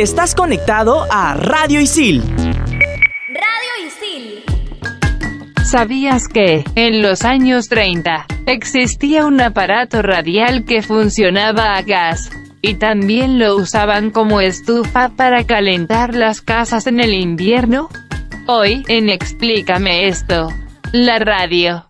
Estás conectado a Radio Isil. Radio Isil. ¿Sabías que, en los años 30, existía un aparato radial que funcionaba a gas? Y también lo usaban como estufa para calentar las casas en el invierno. Hoy, en Explícame esto, la radio.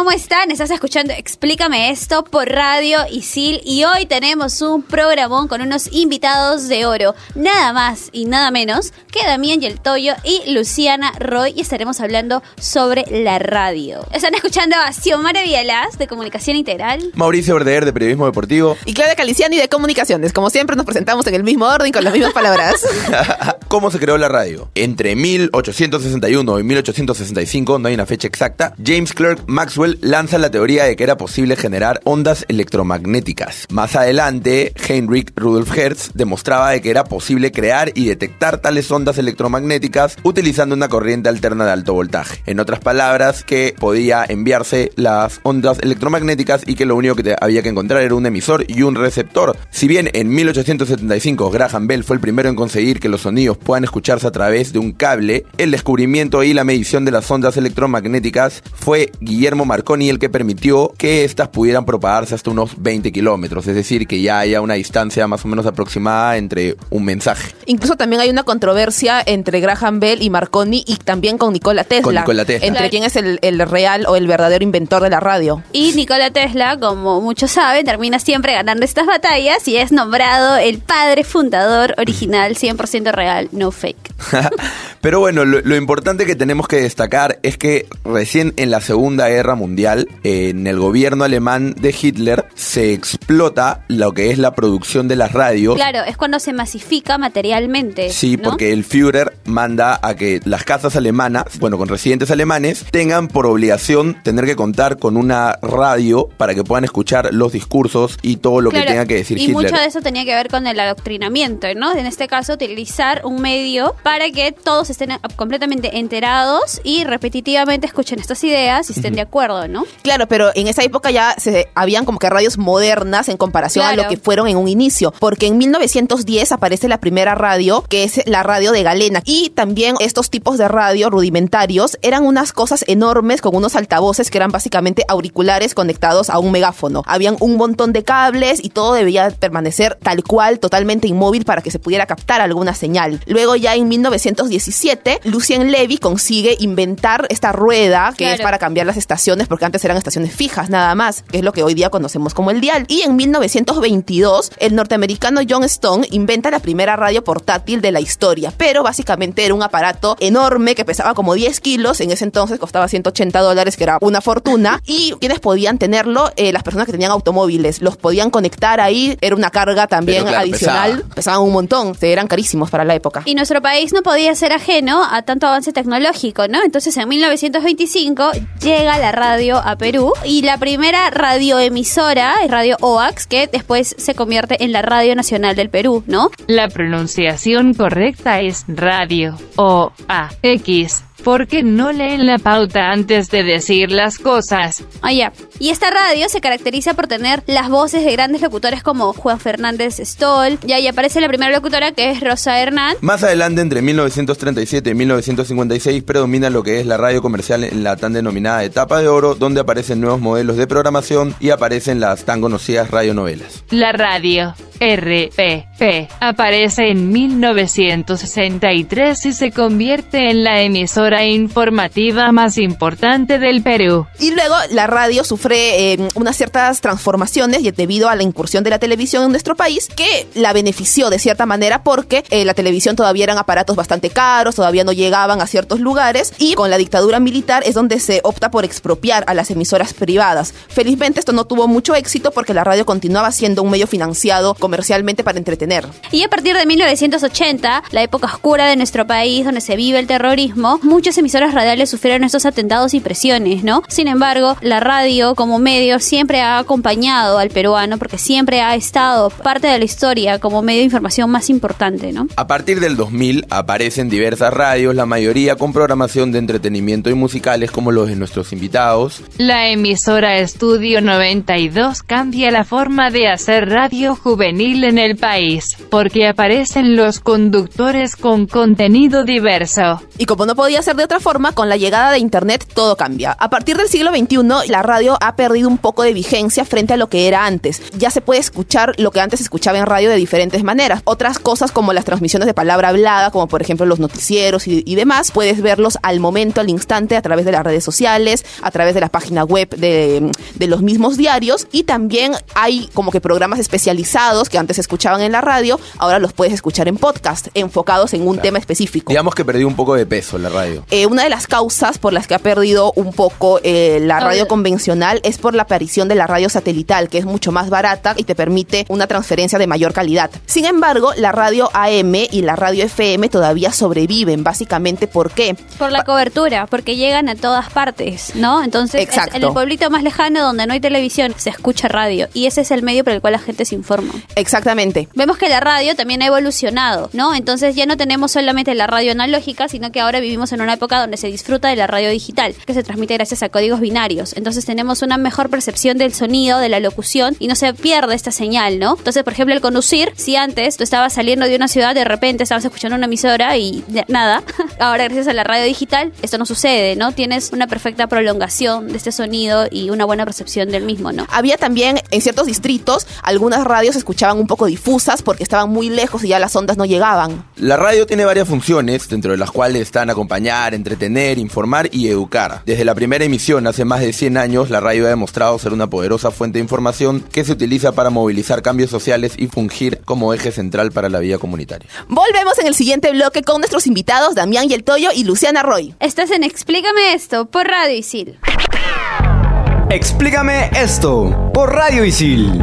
¿Cómo están? Estás escuchando Explícame esto por Radio Isil y hoy tenemos un programón con unos invitados de oro, nada más y nada menos que Damián Yeltoyo y Luciana Roy y estaremos hablando sobre la radio. Están escuchando a Xiomara Vielas de Comunicación Integral. Mauricio Verdeer de Periodismo Deportivo. Y Claudia Caliciani de Comunicaciones. Como siempre nos presentamos en el mismo orden con las mismas palabras. ¿Cómo se creó la radio? Entre 1861 y 1865, no hay una fecha exacta, James Clerk Maxwell lanza la teoría de que era posible generar ondas electromagnéticas. Más adelante, Heinrich Rudolf Hertz demostraba de que era posible crear y detectar tales ondas electromagnéticas utilizando una corriente alterna de alto voltaje. En otras palabras, que podía enviarse las ondas electromagnéticas y que lo único que había que encontrar era un emisor y un receptor. Si bien en 1875 Graham Bell fue el primero en conseguir que los sonidos puedan escucharse a través de un cable, el descubrimiento y la medición de las ondas electromagnéticas fue Guillermo Marconi el que permitió que éstas pudieran propagarse hasta unos 20 kilómetros, es decir, que ya haya una distancia más o menos aproximada entre un mensaje. Incluso también hay una controversia entre Graham Bell y Marconi y también con Nikola Tesla. Con Nikola Tesla. Entre Claro. quién es el, el real o el verdadero inventor de la radio. Y Nikola Tesla, como muchos saben, termina siempre ganando estas batallas y es nombrado el padre fundador original, 100% real, no fake. Pero bueno, lo, lo importante que tenemos que destacar es que recién en la Segunda Guerra Mundial, en el gobierno alemán de Hitler, se explota lo que es la producción de las radios. Claro, es cuando se masifica materialmente. Sí, ¿no? porque el Führer manda a que las casas alemanas, bueno, con residentes alemanes, tengan por obligación tener que contar con una radio para que puedan escuchar los discursos y todo lo Claro, que tenga que decir y Hitler. mucho de eso tenía que ver con el adoctrinamiento, ¿no? En este caso, utilizar un medio para que todos estén completamente enterados y repetitivamente escuchen estas ideas y estén de acuerdo, ¿no? Claro, pero en esa época ya se habían como que radios modernas en comparación a lo que fueron en un inicio, porque en 1910 aparece la primera radio, que es la radio de Galena, y también estos tipos de radio rudimentarios eran unas cosas enormes con unos altavoces que eran básicamente auriculares conectados a un megáfono. Habían un montón de cables y todo debía permanecer tal cual, totalmente inmóvil para que se pudiera captar alguna señal. Luego ya en 1917, Lucien Levy consigue inventar esta rueda que es para cambiar las estaciones, porque antes eran estaciones fijas nada más, que es lo que hoy día conocemos como el dial. Y en 1922, el norteamericano John Stone inventa la primera radio portátil de la historia, pero básicamente era un aparato enorme que pesaba como 10 kilos, en ese entonces costaba 180 dólares, que era una fortuna, y quienes podían tenerlo, Eh, las personas que tenían automóviles, los podían conectar ahí, era una carga también claro, adicional, pesaba. pesaban un montón, eran carísimos para la época. Y nuestro país no podía ser ajeno a tanto avance tecnológico, ¿no? Entonces en 1925 llega la radio a Perú y la primera radioemisora es Radio OAX, que después se convierte en la Radio Nacional del Perú, ¿no? La pronunciación correcta es radio o a x. Porque no leen la pauta antes de decir las cosas. Ah, ya. Y esta radio se caracteriza por tener las voces de grandes locutores como Juan Fernández Stoll. Ya, y aparece la primera locutora que es Rosa Hernán. Más adelante, entre 1937 y 1956, predomina lo que es la radio comercial en la tan denominada etapa de oro, donde aparecen nuevos modelos de programación y aparecen las tan conocidas radionovelas. La radio RPP aparece en 1963 y se convierte en la emisora informativa más importante del Perú. Y luego la radio sufre eh, unas ciertas transformaciones debido a la incursión de la televisión en nuestro país que la benefició de cierta manera porque eh, la televisión todavía eran aparatos bastante caros, todavía no llegaban a ciertos lugares y con la dictadura militar es donde se opta por expropiar a las emisoras privadas. Felizmente esto no tuvo mucho éxito porque la radio continuaba siendo un medio financiado comercialmente para entretener. Y a partir de 1980, la época oscura de nuestro país, donde se vive el terrorismo, muchas emisoras radiales sufrieron estos atentados y presiones, ¿no? Sin embargo, la radio como medio siempre ha acompañado al peruano porque siempre ha estado parte de la historia como medio de información más importante, ¿no? A partir del 2000 aparecen diversas radios, la mayoría con programación de entretenimiento y musicales como los de nuestros invitados. La emisora Estudio 92 cambia la forma de hacer radio juvenil en el país, porque aparecen los conductores con contenido diverso. Y como no podía ser de otra forma, con la llegada de Internet todo cambia. A partir del siglo XXI, la radio ha perdido un poco de vigencia frente a lo que era antes. Ya se puede escuchar lo que antes se escuchaba en radio de diferentes maneras. Otras cosas como las transmisiones de palabra hablada, como por ejemplo los noticieros y, demás, puedes verlos al momento, al instante, a través de las redes sociales, a través de la página web de, de los mismos diarios. Y también hay como que programas especializados que antes se escuchaban en la radio, ahora los puedes escuchar en podcast, enfocados en un tema específico. Digamos que perdió un poco de peso la radio. Eh, una de las causas por las que ha perdido un poco eh, la radio convencional es por la aparición de la radio satelital, que es mucho más barata y te permite una transferencia de mayor calidad. Sin embargo, la radio AM y la radio FM todavía sobreviven, básicamente ¿por qué? Por la cobertura, porque llegan a todas partes, ¿no? Entonces, en el pueblito más lejano donde no hay televisión, se escucha radio. Y ese es el medio por el cual la gente se informa. Exactamente. Vemos que la radio también ha evolucionado, ¿no? Entonces ya no tenemos solamente la radio analógica, sino que ahora vivimos en una época donde se disfruta de la radio digital, que se transmite gracias a códigos binarios. Entonces tenemos una mejor percepción del sonido, de la locución, y no se pierde esta señal, ¿no? Entonces, por ejemplo, el conducir, si antes tú estabas saliendo de una ciudad, de repente estabas escuchando una emisora y nada, ahora gracias a la radio digital, esto no sucede, ¿no? Tienes una perfecta prolongación de este sonido y una buena percepción del mismo, ¿no? Había también en ciertos distritos algunas radios se escuchaban un poco difusas porque estaban muy lejos y ya las ondas no llegaban. La radio tiene varias funciones, dentro de las cuales están acompañar, entretener, informar y educar. Desde la primera emisión, hace más de 100 años, la radio ha demostrado ser una poderosa fuente de información que se utiliza para movilizar cambios sociales y fungir como eje central para la vida comunitaria. Volvemos en el siguiente bloque con nuestros invitados Damián y el Toyo y Luciana Roy. Estás en Explícame esto por Radio Isil. Explícame esto por Radio Isil.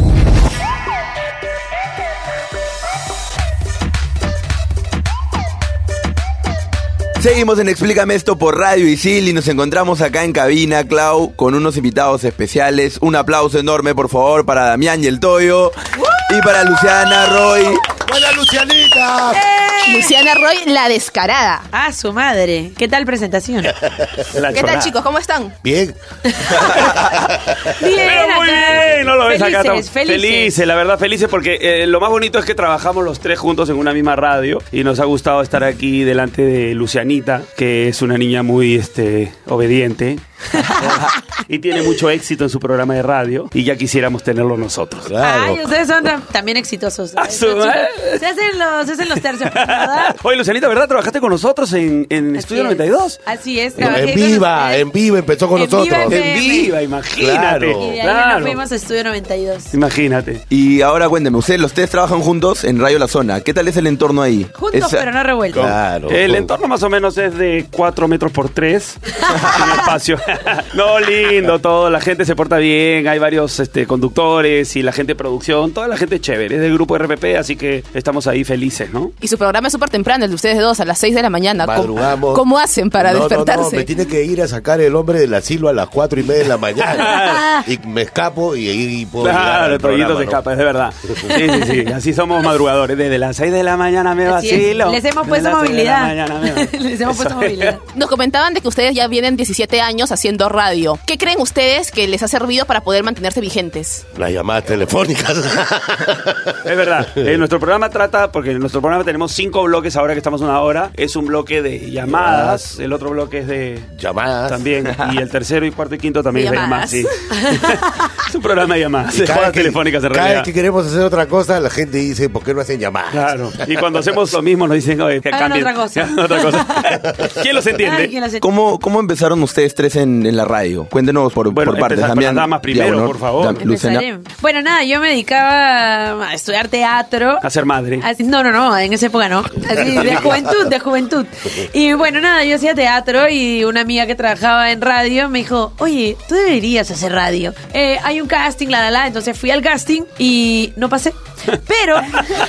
Seguimos en Explícame esto por Radio Isil y nos encontramos acá en cabina, Clau, con unos invitados especiales. Un aplauso enorme, por favor, para Damián y el Toyo y para Luciana Roy. ¡Buena Lucianita! Luciana Roy, la descarada. Ah, su madre. ¿Qué tal presentación? ¿Qué tal chicos? ¿Cómo están? Bien. Bien, Pero muy acá. bien, no lo ves acá. Felices, estamos felices. felices, la verdad, felices porque eh, lo más bonito es que trabajamos los tres juntos en una misma radio y nos ha gustado estar aquí delante de Lucianita, que es una niña muy este, obediente y tiene mucho éxito en su programa de radio y ya quisiéramos tenerlo nosotros. Ay, ustedes son tam- también exitosos. Ah, su chicos, Se hacen los, se hacen los tercios, ¿verdad? Oye, Lucianita, ¿verdad? ¿Trabajaste con nosotros en, en Estudio Así es. 92? Así es. En trabajé con viva, ustedes. en viva empezó con En nosotros. FM. En viva, imagínate. Claro. Y de ahí Claro. nos fuimos a Estudio 92. Imagínate. Y ahora cuénttenme, ustedes los tres trabajan juntos en Radio La Zona. ¿Qué tal es el entorno ahí? Juntos, Es- pero no revueltos. Claro. El entorno más o menos es de 4 metros por 3 en espacio. no, lindo todo, la gente se porta bien, hay varios este, conductores y la gente de producción, toda la gente es chévere, es del grupo RPP, así que estamos ahí felices, ¿no? Y su programa es súper temprano, el de ustedes dos, a las 6 de la mañana. ¿Cómo- Madrugamos. ¿Cómo, hacen para No, despertarse? No, me tiene que ir a sacar el hombre del asilo a las cuatro y media de la mañana. y me escapo y ahí puedo llegar Claro, el programa, se ¿no? escapa, es de verdad. Sí, sí, sí. Así somos madrugadores. Desde las 6 de la mañana me vacilo. Les hemos Desde puesto movilidad. mañana me vacilo. Les hemos puesto movilidad. Nos comentaban de que ustedes ya vienen 17 años haciendo radio. ¿Qué creen ustedes que les ha servido para poder mantenerse vigentes? Las llamadas telefónicas. Es verdad. Eh, nuestro programa trata, porque en nuestro programa tenemos cinco bloques ahora que estamos una hora. Es un bloque de llamadas, el otro bloque es de llamadas. también. Y el tercero y cuarto y quinto también es de llamadas, sí. es un programa de llamadas, de cada llamadas que- telefónicas en Cada realidad. vez que queremos hacer otra cosa, la gente dice, ¿por qué no hacen llamadas? Claro. Y cuando hacemos lo mismo nos dicen, oye, cambien. otra cosa. Hagan otra cosa. ¿Quién los entiende? Ay, ¿quién las- ¿Cómo, ¿Cómo empezaron ustedes tres en, en la radio? Cuéntenos por, Bueno, por partes. Damián, las damas primero, Diagonal, por favor. Bueno, nada, yo me dedicaba a estudiar teatro. Ser madre. Así- no, no, no, en esa época no. Así, de juventud, de juventud. Y bueno, nada, yo hacía teatro y una amiga que trabajaba en radio me dijo, oye, tú deberías hacer radio. Eh, hay un casting, la, la, la. Entonces fui al casting y no pasé. Pero,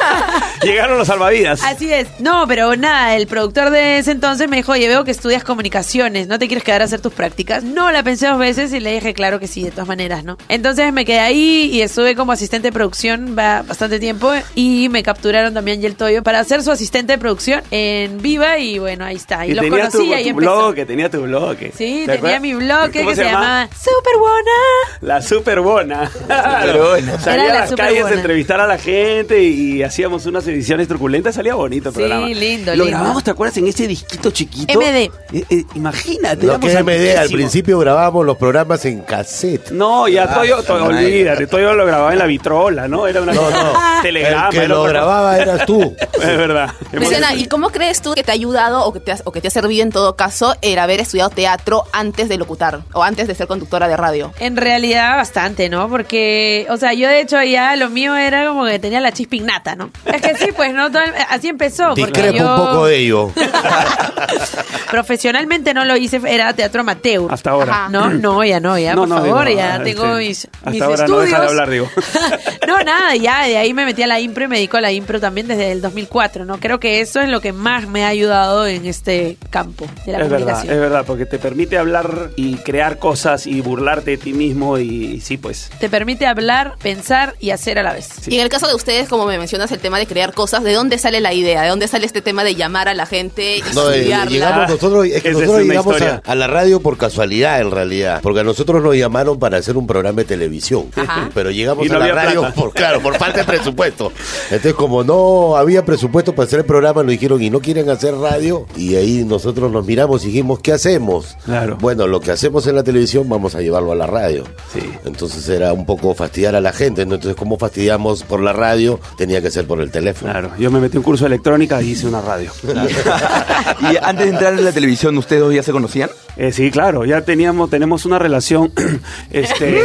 Llegaron los salvavidas. así es. No, pero nada, el productor de ese entonces me dijo, oye, veo que estudias comunicaciones, ¿no te quieres quedar a hacer tus prácticas? No, la pensé dos veces y le dije, claro que sí, de todas maneras, ¿no? Entonces me quedé ahí y estuve como asistente de producción ba- bastante tiempo y me capturaron también y el Toyo para ser su asistente de producción en Viva y bueno, ahí está. Y los tenía tu, conocí y ahí tu empezó. blog, que tenía tu blog. Sí, ¿Te tenía acuerdas? mi blog que ¿Cómo se, llamaba Super Buena. La Superbona. Superbona. Salía Era a la las Superbona. calles a entrevistar a la gente y hacíamos unas ediciones truculentas. Salía bonito el Sí, programa. lindo, Lo lindo. grabamos, ¿te acuerdas? En ese disquito chiquito. MD. Eh, eh, imagínate. Lo que es MD, al principio grabábamos los programas en cassette. No, ya Ah, Toyo, Toyo, olvídate, Toyo lo grababa en la vitrola, ¿no? Era una No, cosa- no. telegrama. El que lo grababa eras tú. Es verdad. Luciana, ¿y cómo crees tú que te ha ayudado o que te, has- o que te ha servido en todo caso el haber estudiado teatro antes de locutar o antes de ser conductora de radio? En realidad bastante, ¿no? Porque, o sea, yo de hecho ya lo mío era como que tenía la chispa innata, ¿no? Es que sí, pues, ¿no? Todo el- así empezó. Porque Discrepo yo un poco de ello. profesionalmente no lo hice, era teatro amateur. Hasta ahora. No, no, ya no, ya, No, por no, favor, digo, ya ah, tengo mis, hasta mis ahora no estudios. deja de hablar, digo. no, nada, ya de ahí me metí a la impro y me dedico a la impro también desde el 2004, ¿no? Creo que eso es lo que más me ha ayudado en este campo de la Es verdad, comunicación. es verdad, porque te permite hablar y crear cosas y burlarte de ti mismo y, sí, pues. Te permite hablar, pensar y hacer a la vez. Y en el caso de ustedes, como me mencionas el tema de crear cosas, ¿de dónde sale la idea? ¿De dónde sale este tema de llamar a la gente y No, eh, llegamos nosotros, es que Esa nosotros llegamos a, la radio por casualidad en realidad, porque a nosotros nos llamaron para hacer un programa de televisión, Ajá. pero llegamos no a la radio plata. por claro, por falta de presupuesto. Entonces como no había presupuesto para hacer el programa, nos dijeron y no quieren hacer radio y ahí nosotros nos miramos y dijimos ¿qué hacemos? Claro. Bueno, lo que hacemos en la televisión vamos a llevarlo a la radio. Sí. Entonces era un poco fastidiar a la gente, ¿no? entonces como fastidiamos por la radio tenía que ser por el teléfono. Claro, yo me metí un curso de electrónica y hice una radio. y antes de entrar en la televisión, ¿ustedes dos ya se conocían? Eh, sí, claro, ya teníamos, tenemos una relación este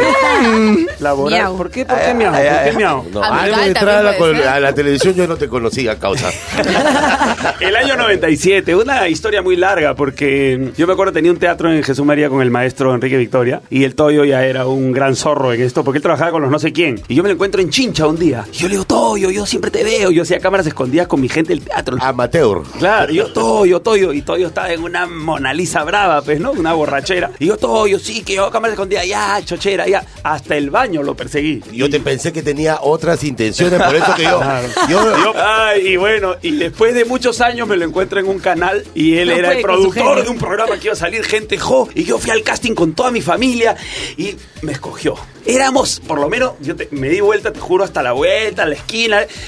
laboral. Miau. ¿Por qué? ¿Por qué miau? ¿Por qué miau? No, antes de entrar a la, a televisión yo no te conocía, causa. El año 97, una historia muy larga porque yo me acuerdo tenía un teatro en Jesús María con el maestro Enrique Victoria y el Toyo ya era un gran zorro en esto porque él trabajaba con los no sé quién y yo me lo encuentro en Chincha un día yo le digo Toyo, yo siempre te veo, yo hacía cámaras escondidas con mi gente del teatro. Amateur. Claro, yo Toyo, Toyo, y Toyo estaba en una Mona Lisa brava, pues, ¿no? Una borrachera. Y yo Toyo, sí, que yo cámaras escondidas, ya, chochera, ya. Hasta el baño lo perseguí. Yo te pensé que tenía otras intenciones, por eso que yo. yo- Yo- ay, y bueno, y después de muchos años me lo encuentro en un canal y él No era el productor de un programa que iba a salir gente jo y yo fui al casting con toda mi familia y me escogió. Éramos, por lo menos, yo te- me di vuelta, te juro, hasta la vuelta, a la esquina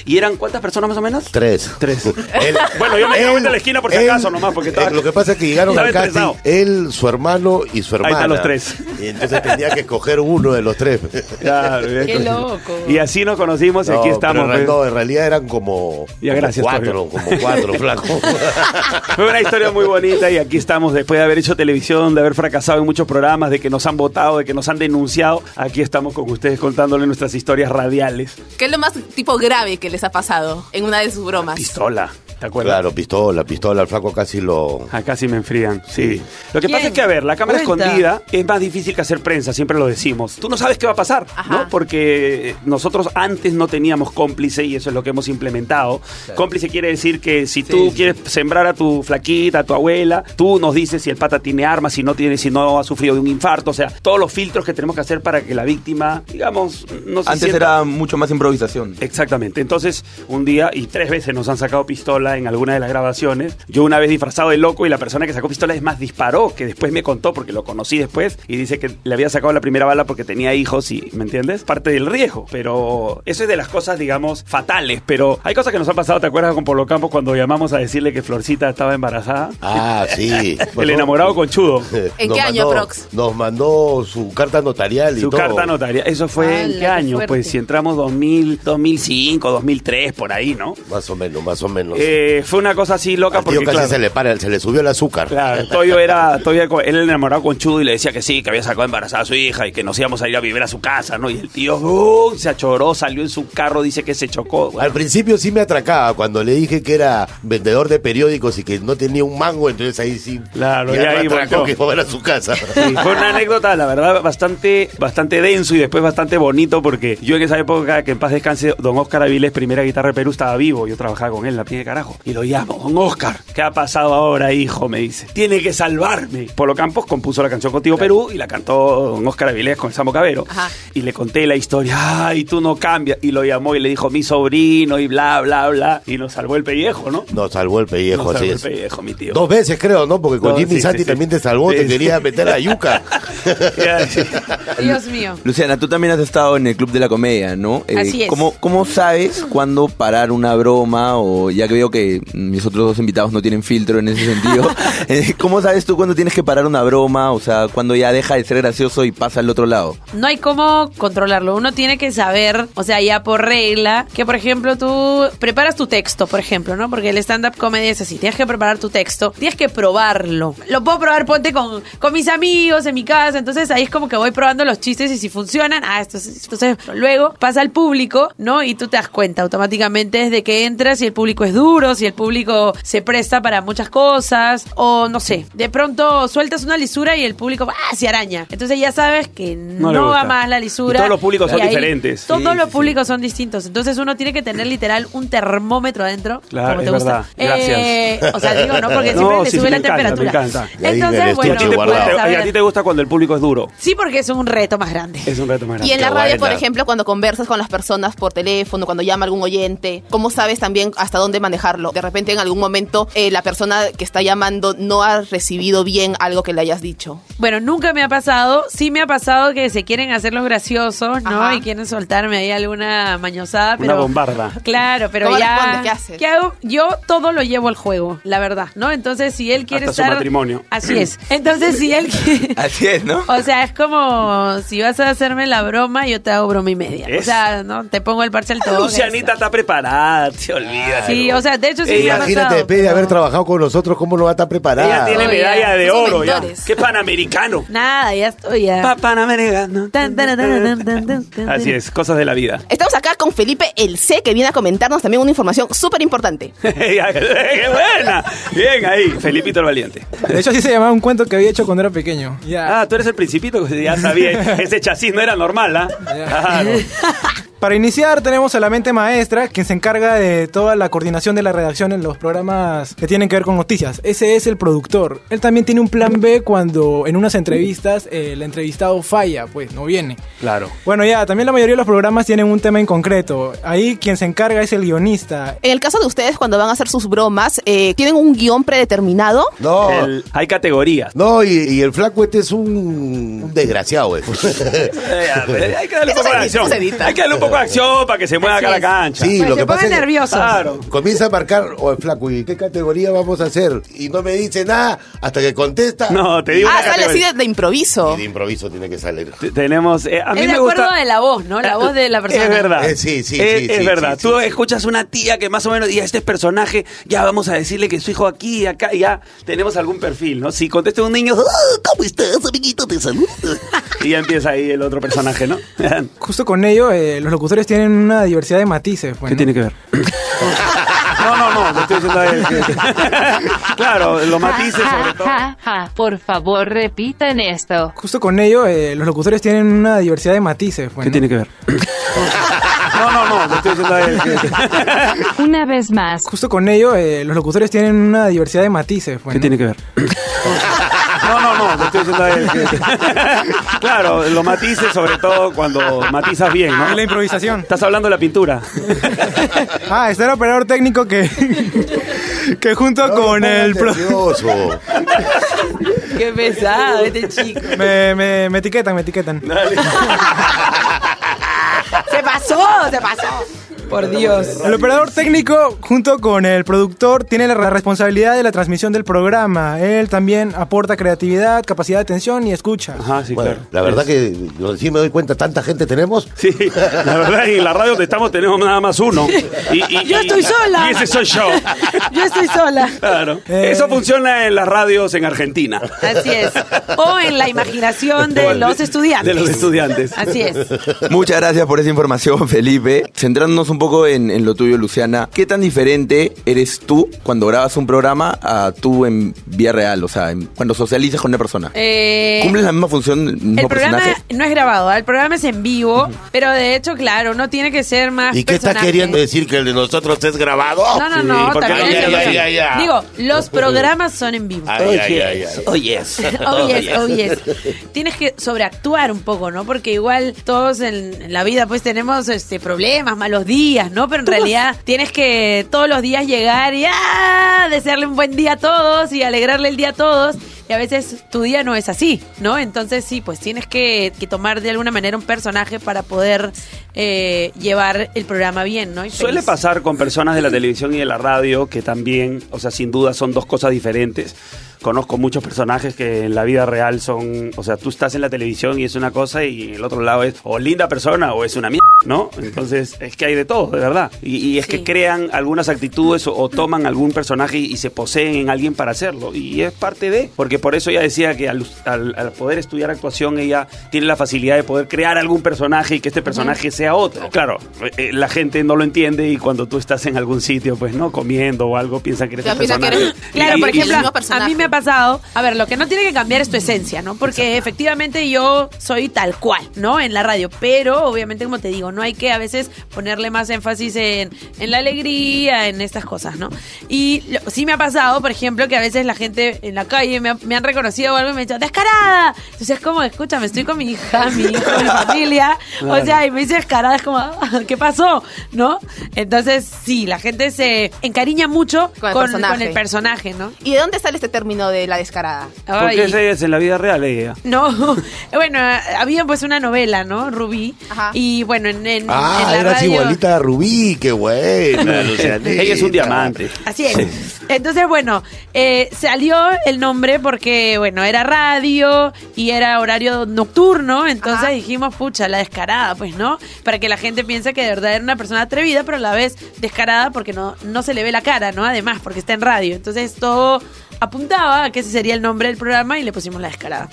y eran cuántas personas más o menos? Tres. Tres. Él- Bueno, yo me vuelta a la esquina por si él- acaso nomás, porque estaba- Lo que pasa es que llegaron al casting, estresado. él, su hermano y su Ahí hermana. están los tres. Y entonces tenía que escoger uno de los tres. Claro, Qué loco. Y así nos conocimos y No, aquí pero estamos. en, real- pues. no, en realidad eran como, Ya, como gracias, cuatro, como cuatro, flaco. Fue una historia muy bonita y aquí estamos después de haber hecho televisión, de haber fracasado en muchos programas, de que nos han votado, de que nos han denunciado. Aquí estamos con ustedes contándole nuestras historias radiales. ¿Qué es lo más tipo grave que les ha pasado en una de sus bromas? Pistola. ¿Te acuerdas? Claro, pistola, pistola, al flaco casi lo... Acá sí me enfrían, sí. Lo que ¿Quién? pasa es que, a ver, la cámara Cuenta. escondida es más difícil que hacer prensa, siempre lo decimos. Tú no sabes qué va a pasar, ¿no? Porque nosotros antes no teníamos cómplice y eso es lo que hemos implementado. Cómplice quiere decir que si tú quieres sembrar a tu flaquita, a tu abuela, tú nos dices si el pata tiene armas, si no tiene, si no ha sufrido de un infarto, o sea, todos los filtros que tenemos que hacer para que la víctima, digamos, no se Antes sienta- era mucho más improvisación. Exactamente. Entonces, un día y tres veces nos han sacado pistola en alguna de las grabaciones. Yo una vez disfrazado de loco y la persona que sacó pistola es más disparó, que después me contó porque lo conocí después y dice que le había sacado la primera bala porque tenía hijos y, ¿me entiendes? Parte del riesgo. Pero eso es de las cosas, digamos, fatales. Pero hay cosas que nos han pasado, ¿te acuerdas con Polo Campos cuando llamamos a decirle que Florcita estaba embarazada? Ah, sí. El enamorado conchudo. ¿En Nos qué año, mandó- Prox? Nos mandó su carta notarial y Su todo. carta notaria. ¿Eso fue en ¡Hala, qué año? Pues si entramos 2000, 2005, 2003, por ahí, ¿no? Más o menos, más o menos. Eh, fue una cosa así loca Al tío porque casi claro, se le para, se le subió el azúcar. Claro, Toyo era, Toyo era él enamorado con Chudo y le decía que sí, que había sacado embarazada a su hija y que nos íbamos a ir a vivir a su casa, ¿no? Y el tío ¡uh! se achoró, salió en su carro, dice que se chocó. Bueno, Al principio sí me atracaba cuando le dije que era vendedor de periódicos y que no tenía un mango, entonces ahí sí. Claro, y ahí atracó que fue a su casa. Sí, fue una anécdota, la verdad, bastante, bastante denso y después bastante bonito porque yo en esa época, que en paz descanse, don Oscar Avilés, primera guitarra de Perú, estaba vivo. Yo trabajaba con él, la pie de carajo. Y lo llamo, don Oscar, ¿qué ha pasado ahora, hijo? Me dice, tiene que salvarme. Polo Campos compuso la canción Contigo Perú y la cantó don Oscar Avilés con Samo Cabero. Ajá. Y le conté la historia, ay, tú no cambias. Y lo llamó y le dijo, mi sobrino y bla, bla, bla. Y nos salvó el pellejo, ¿no? Nos salvó el pellejo, Nos así salvó el pellejo, mi tío. Dos veces creo, ¿no? Porque con No, Jimmy sí, Santi sí, sí. también te salvó, Sí, te sí. quería meter a la yuca. Dios mío. Luciana, tú también has estado en el Club de la Comedia, ¿no? Eh, Así es. ¿cómo, ¿Cómo sabes cuándo parar una broma? O ya que veo que mis otros dos invitados no tienen filtro en ese sentido. eh, ¿Cómo sabes tú cuándo tienes que parar una broma? O sea, cuando ya deja de ser gracioso y pasa al otro lado. No hay cómo controlarlo. Uno tiene que saber, o sea, ya por regla, que por ejemplo tú preparas tu texto, por ejemplo, ¿no? Porque el stand-up comedy es así. Tienes que preparar tu texto, tienes que probarlo. Lo puedo probar, ponte con, con mis amigos en mi casa. Entonces ahí es como que voy probando los chistes y si funcionan, ah, esto es- entonces luego pasa al público, ¿no? Y tú te das cuenta automáticamente desde que entras si el público es duro, si el público se presta para muchas cosas, o no sé, de pronto sueltas una lisura y el público ¡ah! se araña. Entonces ya sabes que no, va más la lisura. Y todos los públicos son Y ahí diferentes. Todos Sí, los sí, sí. públicos son distintos. Entonces uno tiene que tener literal un termómetro adentro. Claro, como te es gusta. verdad. Gracias. Eh, o sea, digo, ¿no? Porque No, siempre le sí, sube la encanta, temperatura. me encanta. Y Entonces, bueno, ¿Y guardado. puedes a ti te gusta cuando el público es duro? Sí, porque es un reto más grande. Es un reto más grande. Y en la radio, por ejemplo, cuando conversas con las personas por teléfono, cuando llama algún oyente, ¿cómo sabes también hasta dónde De repente, en algún momento, eh, la persona que está llamando no ha recibido bien algo que le hayas dicho. Bueno, nunca me ha pasado. Sí me ha pasado que se quieren hacer los graciosos, ¿no? Ajá. Y quieren soltarme ahí alguna mañosada, Una bombarda. Claro, pero ¿Cómo ya... ¿Qué haces? hago? Yo todo lo llevo al juego, la verdad, ¿no? Entonces, si él quiere Hasta su estar... matrimonio. Así es. Entonces, si él quiere... Así es, ¿no? O sea, es como si vas a hacerme la broma, yo te hago broma y media. O sea, ¿no? Te pongo el parche al todo. Lucianita está preparada, se olvida. Sí, o sea, de hecho sí me ha Imagínate, pasado, después de pero- haber trabajado con nosotros, ¿cómo no va a estar preparada? Ella tiene Oye, medalla de son oro ya. mentores. Qué panamericano. Nada, ya estoy ya. Pa- panamericano. Tan, tan, tan, tan, tan, tan, tan. Así es, cosas de la vida. Estamos acá con Felipe El C, que viene a comentarnos también una información súper importante. ¡Qué buena! Bien ahí, Felipito el Valiente. De hecho, así se llamaba un cuento que había hecho cuando era pequeño. Ya. Ah, tú eres el principito, que ya sabía. Ese chasis no era normal, ¿ah? Claro. Para iniciar, tenemos a la mente maestra, quien se encarga de toda la coordinación de la redacción en los programas que tienen que ver con noticias. Ese es el productor. Él también tiene un plan B cuando en unas entrevistas el entrevistado falla, pues no viene. Claro. Bueno, ya, también la mayoría de los programas tienen un tema en concreto. Ahí quien se encarga es el guionista. En el caso de ustedes, cuando van a hacer sus bromas, eh, ¿tienen un guion predeterminado? No, El- hay categorías. no, y, y el flaco este es un, un desgraciado. eh. Eh, hay que darle un poco de acción. Hay que darle un poco de acción para que se mueva Así acá la es. cancha. Sí, Pues lo se que pasa es que nerviosos. Claro. comienza a marcar, o el flaco, ¿y qué categoría vamos a hacer? Y no me dice nada hasta que contesta. No, te digo Ah, una sale así categoría. de, de improviso. Y de improviso tiene que salir. T- Tenemos. eh, a mí Es me de gusta. acuerdo de la voz, ¿no? La voz de la persona. Es verdad. Eh, sí, sí, es, sí, es sí, verdad. sí, Tú sí. escuchas una tía que más o menos, y a este personaje, ya vamos a decirle que su hijo aquí, acá, ya tenemos algún perfil, ¿no? Si contesta un niño, "Ah, ¿cómo estás, amiguito? Te saludo. y ya empieza ahí el otro personaje, ¿no? Justo con ello, eh, los locutores tienen una diversidad de matices. pues, ¿Qué ¿no? tiene que ver? No, no, no, le estoy diciendo a él. claro, los matices sobre todo. Ja, ja, Por favor, repitan esto. Justo con ello, eh, los locutores tienen una diversidad de matices. pues, ¿Qué ¿no? tiene que ver? No, no, no, le estoy diciendo a él. Una vez más. Justo con ello, eh, los locutores tienen una diversidad de matices. pues, ¿Qué ¿no? tiene que ver? No, no, no, le estoy diciendo a él. que- Claro, los matices sobre todo cuando matizas bien, ¿no? Y la improvisación. Estás hablando de la pintura. Ah, está el operador técnico que, que junto con el... pro- Nervioso. Qué pesado este chico. me, me, me etiquetan, me etiquetan. Se pasó, se pasó. Por Dios. El operador técnico, junto con el productor, tiene la responsabilidad de la transmisión del programa. Él también aporta creatividad, capacidad de atención y escucha. Ajá, sí, Bueno, claro. la verdad que lo- sí me doy cuenta, tanta gente tenemos. Sí, la verdad en la radio donde estamos tenemos nada más uno. Y, y- Yo y- estoy sola. Y ese soy yo. Yo estoy sola. Claro. Eh. Eso funciona en las radios en Argentina. Así es. O en la imaginación de los estudiantes. De los estudiantes. Así es. Muchas gracias por esa información, Felipe. Centrándonos un poco en, en lo tuyo, Luciana. ¿Qué tan diferente eres tú cuando grabas un programa a tú en vía real? O sea, en- cuando socializas con una persona. Eh, ¿Cumples la misma función mismo el programa personaje? no es grabado, el programa es en vivo, pero de hecho, claro, uno tiene que ser más ¿Y qué está personaje. queriendo decir que el de nosotros es grabado? No, no, no, porque también Ay, es ay, en ay, vivo. ay, ay. Digo, los programas son en vivo. Oh, yes. Oh, yes, oh, yes. Tienes que sobreactuar un poco, ¿no? Porque igual todos en, en la vida pues tenemos este problemas, malos días, ¿no? Pero en realidad tienes que todos los días llegar y ¡ah! desearle un buen día a todos y alegrarle el día a todos. Y a veces tu día no es así, ¿no? Entonces sí, pues tienes que, que tomar de alguna manera un personaje para poder eh, llevar el programa bien, ¿no? Y Suele feliz. pasar con personas de la televisión y de la radio que también, o sea, sin duda son dos cosas diferentes. Conozco muchos personajes que en la vida real son, o sea, tú estás en la televisión y es una cosa y el otro lado es o linda persona o es una mierda, ¿no? Entonces es que hay de todo, de verdad. Y, y es Sí. que crean algunas actitudes o, o toman algún personaje y, y se poseen en alguien para hacerlo. Y es parte de, porque por eso ella decía que al, al- al poder estudiar actuación ella tiene la facilidad de poder crear algún personaje y que este personaje sea otro. Claro, eh, la gente no lo entiende y cuando tú estás en algún sitio, pues no comiendo o algo, piensan que eres un que personaje. eres- Claro, Y- por y- ejemplo, a mí me ha pasado, a ver, lo que no tiene que cambiar es tu esencia, ¿no? Porque efectivamente yo soy tal cual, ¿no? En la radio, pero obviamente, como te digo, no hay que a veces ponerle más énfasis en, en la alegría, en estas cosas, ¿no? Y lo- sí me ha pasado, por ejemplo, que a veces la gente en la calle me, ha- me han reconocido o algo y me han dicho, ¡descarada! Entonces es como, escúchame, estoy con mi hija, mi hijo, mi familia, o sea, y me dice descarada, es como, "Ah, ¿qué pasó? ¿No? Entonces, sí, la gente se encariña mucho Con con, el personaje. con el personaje, ¿no? ¿Y de dónde sale este término de la descarada? ¿Por Ay. qué ese es en la vida real ella? No, bueno, había pues una novela, ¿no? Rubí. Ajá. Y bueno, en, en, en Ah, la eras radio- igualita a Rubí, qué buena, Lucianita. Ella es un diamante. Así es. Entonces, bueno, eh, salió el nombre porque, bueno, era radio y era horario nocturno. Entonces Ajá. dijimos, pucha, la descarada, pues, ¿no? Para que la gente piense que de verdad era una persona atrevida, pero a la vez descarada porque no, no se le ve la cara, ¿no? Además, porque está en radio. Entonces, todo apuntaba a que ese sería el nombre del programa y le pusimos la descarada.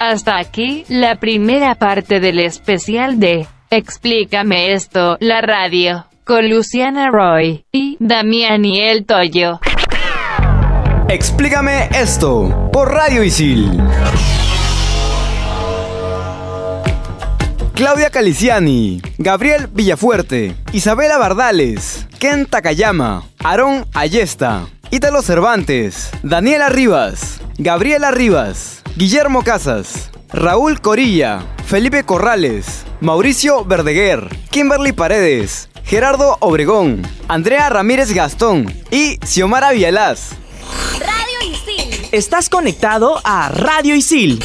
Hasta aquí la primera parte del especial de Explícame esto, la radio, con Luciana Roy y Damián Toyo. Explícame esto por Radio Isil. Claudia Caliciani, Gabriel Villafuerte, Isabela Bardales, Ken Takayama, Aarón Ayesta, Ítalo Cervantes, Daniela Rivas, Gabriela Rivas, Guillermo Casas, Raúl Corilla, Felipe Corrales, Mauricio Verdeguer, Kimberly Paredes, Gerardo Obregón, Andrea Ramírez Gastón y Xiomara Vialaz. Estás conectado a Radio Isil